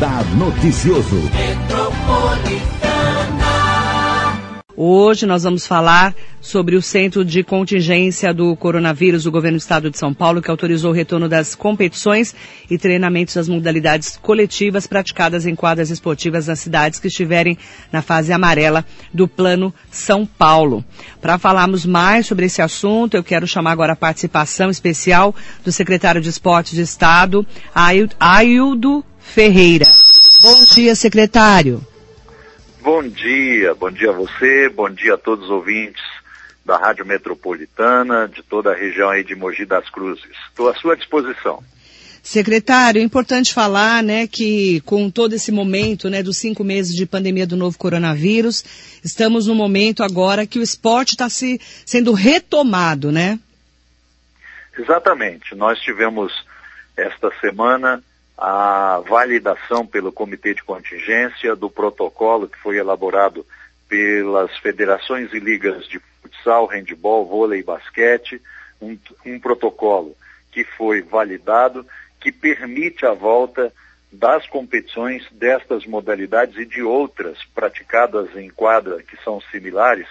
Radar Noticioso. Hoje nós vamos falar sobre o Centro de Contingência do Coronavírus do Governo do Estado de São Paulo, que autorizou o retorno das competições e treinamentos das modalidades coletivas praticadas em quadras esportivas nas cidades que estiverem na fase amarela do Plano São Paulo. Para falarmos mais sobre esse assunto, eu quero chamar agora a participação especial do secretário de Esportes de Estado, Aildo Ferreira. Bom dia, secretário. Bom dia, bom dia a você, bom dia a todos os ouvintes da Rádio Metropolitana, de toda a região aí de Mogi das Cruzes. Estou à sua disposição. Secretário, é importante falar, né, que com todo esse momento, né, dos cinco meses de pandemia do novo coronavírus, estamos no momento agora que o esporte está se, sendo retomado, né? Exatamente. Nós tivemos esta semana a validação pelo Comitê de Contingência do protocolo que foi elaborado pelas federações e ligas de futsal, handebol, vôlei e basquete, um, um protocolo que foi validado, que permite a volta das competições destas modalidades e de outras praticadas em quadra que são similares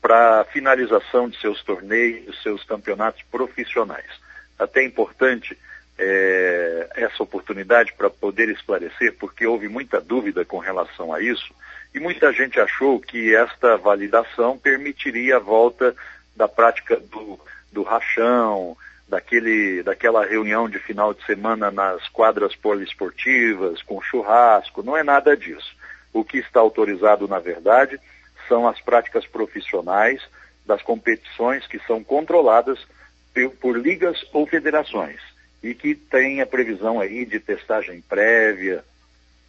para finalização de seus torneios, seus campeonatos profissionais. Até importante é, essa oportunidade para poder esclarecer, porque houve muita dúvida com relação a isso, e muita gente achou que esta validação permitiria a volta da prática do, do rachão, daquele, daquela reunião de final de semana nas quadras poliesportivas, com churrasco, não é nada disso. O que está autorizado, na verdade, são as práticas profissionais das competições que são controladas por ligas ou federações e que tem a previsão aí de testagem prévia,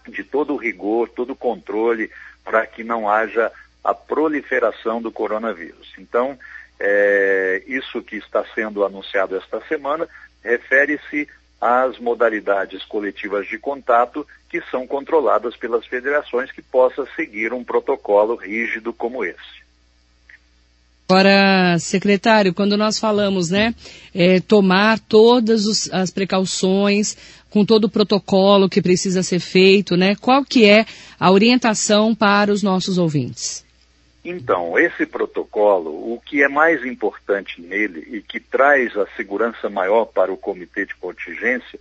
de todo o rigor, todo o controle para que não haja a proliferação do coronavírus. Então, é, isso que está sendo anunciado esta semana refere-se às modalidades coletivas de contato que são controladas pelas federações que possa seguir um protocolo rígido como esse. Agora, secretário, quando nós falamos, né, é, tomar todas os, as precauções, com todo o protocolo que precisa ser feito, né, qual que é a orientação para os nossos ouvintes? Então, esse protocolo, o que é mais importante nele e que traz a segurança maior para o comitê de contingência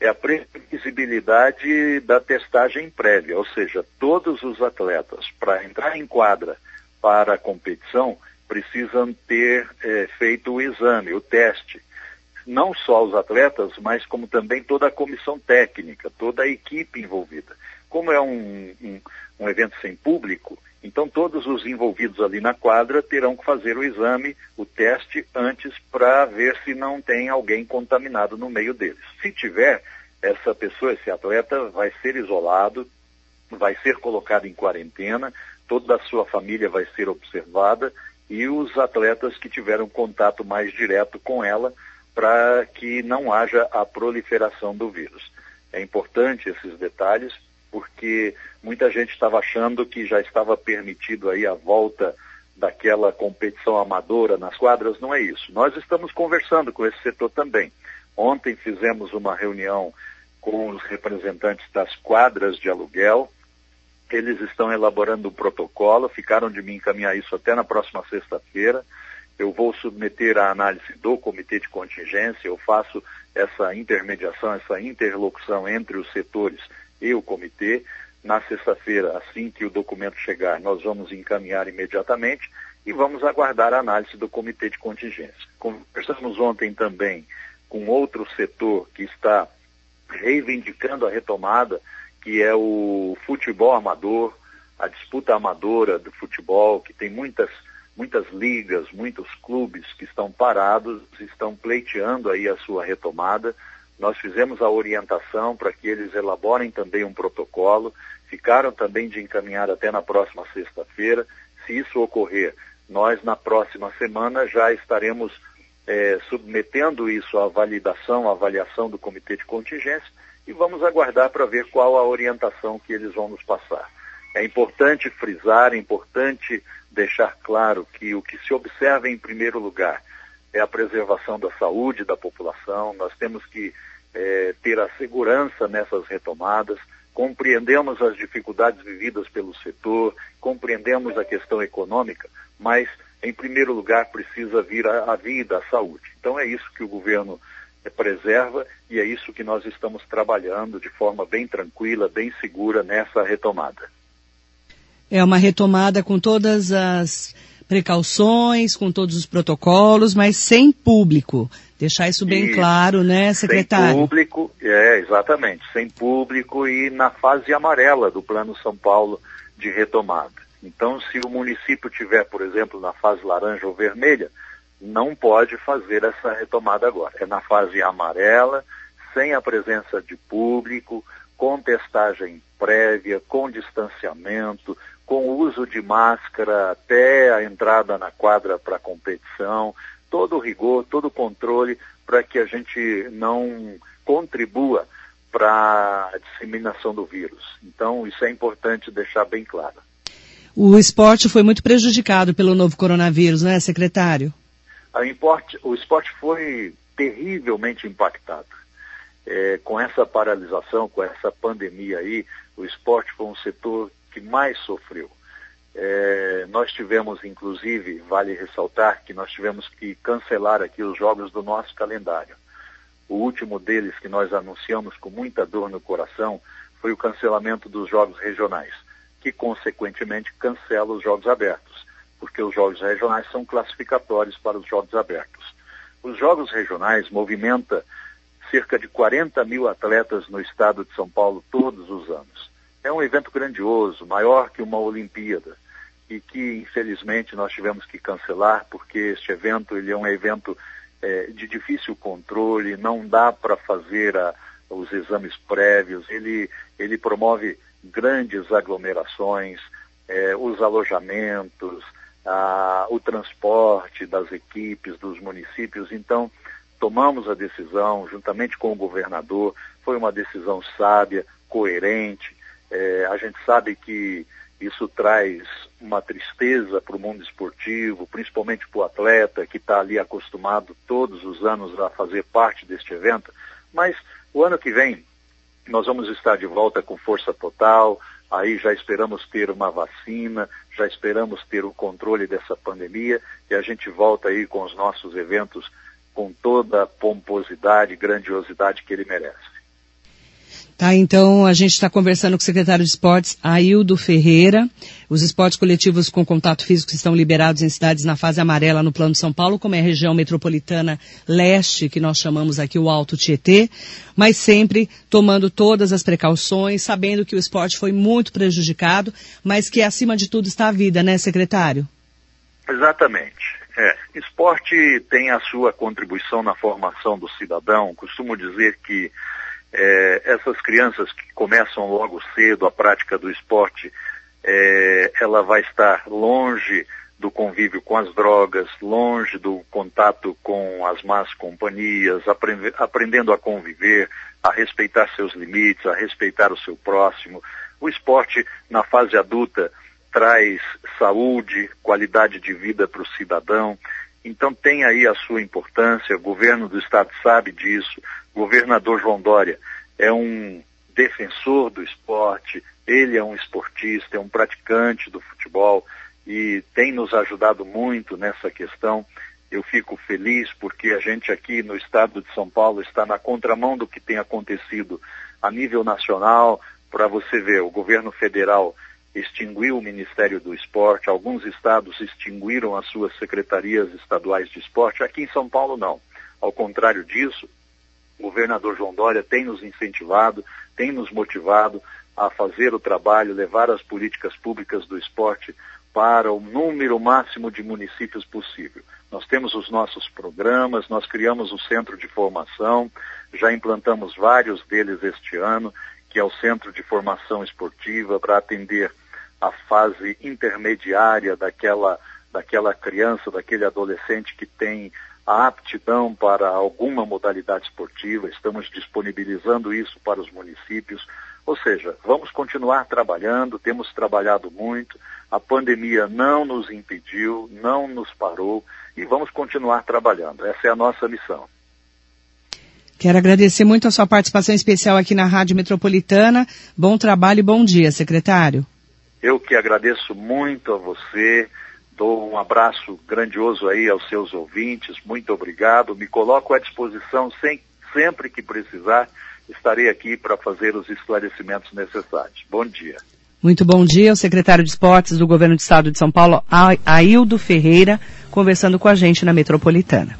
é a previsibilidade da testagem prévia, ou seja, todos os atletas, para entrar em quadra para a competição, precisam ter é, feito o exame, o teste. Não só os atletas, mas como também toda a comissão técnica, toda a equipe envolvida. Como é um, um, um evento sem público, então todos os envolvidos ali na quadra terão que fazer o exame, o teste, antes para ver se não tem alguém contaminado no meio deles. Se tiver, essa pessoa, esse atleta, vai ser isolado, vai ser colocado em quarentena, toda a sua família vai ser observada e os atletas que tiveram contato mais direto com ela para que não haja a proliferação do vírus. É importante esses detalhes porque muita gente estava achando que já estava permitido aí a volta daquela competição amadora nas quadras, não é isso. Nós estamos conversando com esse setor também. Ontem fizemos uma reunião com os representantes das quadras de aluguel, eles estão elaborando um protocolo, ficaram de me encaminhar isso até na próxima sexta-feira. Eu vou submeter a análise do comitê de contingência, eu faço essa intermediação, essa interlocução entre os setores e o comitê. Na sexta-feira, assim que o documento chegar, nós vamos encaminhar imediatamente e vamos aguardar a análise do comitê de contingência. Conversamos ontem também com outro setor que está reivindicando a retomada que é o futebol amador, a disputa amadora do futebol, que tem muitas, muitas ligas, muitos clubes que estão parados, estão pleiteando aí a sua retomada. Nós fizemos a orientação para que eles elaborem também um protocolo, ficaram também de encaminhar até na próxima sexta-feira. Se isso ocorrer, nós na próxima semana já estaremos é, submetendo isso à validação, à avaliação do comitê de contingência e vamos aguardar para ver qual a orientação que eles vão nos passar. É importante frisar, é importante deixar claro que o que se observa em primeiro lugar é a preservação da saúde da população. Nós temos que é, ter a segurança nessas retomadas, compreendemos as dificuldades vividas pelo setor, compreendemos a questão econômica, mas, em primeiro lugar, precisa vir a, a vida, a saúde. Então, é isso que o governo preserva e é isso que nós estamos trabalhando de forma bem tranquila, bem segura nessa retomada. É uma retomada com todas as precauções, com todos os protocolos, mas sem público. Deixar isso bem isso. claro, né, secretário? Sem público, é, exatamente, sem público e na fase amarela do Plano São Paulo de retomada. Então, se o município tiver, por exemplo, na fase laranja ou vermelha, não pode fazer essa retomada agora. É na fase amarela, sem a presença de público, com testagem prévia, com distanciamento, com uso de máscara até a entrada na quadra para competição, todo o rigor, todo o controle para que a gente não contribua para a disseminação do vírus. Então, isso é importante deixar bem claro. O esporte foi muito prejudicado pelo novo coronavírus, não é, secretário? O esporte foi terrivelmente impactado. É, com essa paralisação, com essa pandemia aí, o esporte foi um setor que mais sofreu. É, nós tivemos, inclusive, vale ressaltar que nós tivemos que cancelar aqui os jogos do nosso calendário. O último deles que nós anunciamos com muita dor no coração foi o cancelamento dos jogos regionais, que consequentemente cancela os jogos abertos porque os jogos regionais são classificatórios para os jogos abertos. Os jogos regionais movimentam cerca de 40 mil atletas no estado de São Paulo todos os anos. É um evento grandioso, maior que uma Olimpíada, e que infelizmente nós tivemos que cancelar porque este evento ele é um evento é, de difícil controle, não dá para fazer a, os exames prévios, ele, ele promove grandes aglomerações, é, os alojamentos, o transporte das equipes, dos municípios. Então, tomamos a decisão, juntamente com o governador, foi uma decisão sábia, coerente. É, a gente sabe que isso traz uma tristeza para o mundo esportivo, principalmente para o atleta que está ali acostumado todos os anos a fazer parte deste evento. Mas o ano que vem nós vamos estar de volta com força total, aí já esperamos ter uma vacina, já esperamos ter o controle dessa pandemia e a gente volta aí com os nossos eventos com toda a pomposidade e grandiosidade que ele merece. Tá, então a gente está conversando com o secretário de esportes, Aildo Ferreira. Os esportes coletivos com contato físico estão liberados em cidades na fase amarela no plano de São Paulo, como é a região metropolitana leste, que nós chamamos aqui o Alto Tietê, mas sempre tomando todas as precauções, sabendo que o esporte foi muito prejudicado, mas que acima de tudo está a vida, né, secretário? Exatamente. É, esporte tem a sua contribuição na formação do cidadão. Costumo dizer que é, essas crianças que começam logo cedo a prática do esporte, é, ela vai estar longe do convívio com as drogas, longe do contato com as más companhias, aprend aprendendo a conviver, a respeitar seus limites, a respeitar o seu próximo. O esporte, na fase adulta, traz saúde, qualidade de vida para o cidadão. Então tem aí a sua importância, o governo do estado sabe disso, governador João Dória é um defensor do esporte, ele é um esportista, é um praticante do futebol e tem nos ajudado muito nessa questão. Eu fico feliz porque a gente aqui no estado de São Paulo está na contramão do que tem acontecido a nível nacional. Para você ver, o governo federal extinguiu o Ministério do Esporte, alguns estados extinguiram as suas secretarias estaduais de esporte, aqui em São Paulo não. Ao contrário disso, o governador João Dória tem nos incentivado, tem nos motivado a fazer o trabalho, levar as políticas públicas do esporte para o número máximo de municípios possível. Nós temos os nossos programas, nós criamos o centro de formação, já implantamos vários deles este ano, que é o Centro de Formação Esportiva, para atender a fase intermediária daquela, daquela criança, daquele adolescente que tem a aptidão para alguma modalidade esportiva, estamos disponibilizando isso para os municípios. Ou seja, vamos continuar trabalhando, temos trabalhado muito, a pandemia não nos impediu, não nos parou e vamos continuar trabalhando. Essa é a nossa missão. Quero agradecer muito a sua participação especial aqui na Rádio Metropolitana. Bom trabalho e bom dia, secretário. Eu que agradeço muito a você. Dou um abraço grandioso aí aos seus ouvintes. Muito obrigado. Me coloco à disposição sem, sempre que precisar. Estarei aqui para fazer os esclarecimentos necessários. Bom dia. Muito bom dia, o secretário de Esportes do Governo do Estado de São Paulo, Aildo Ferreira, conversando com a gente na Metropolitana.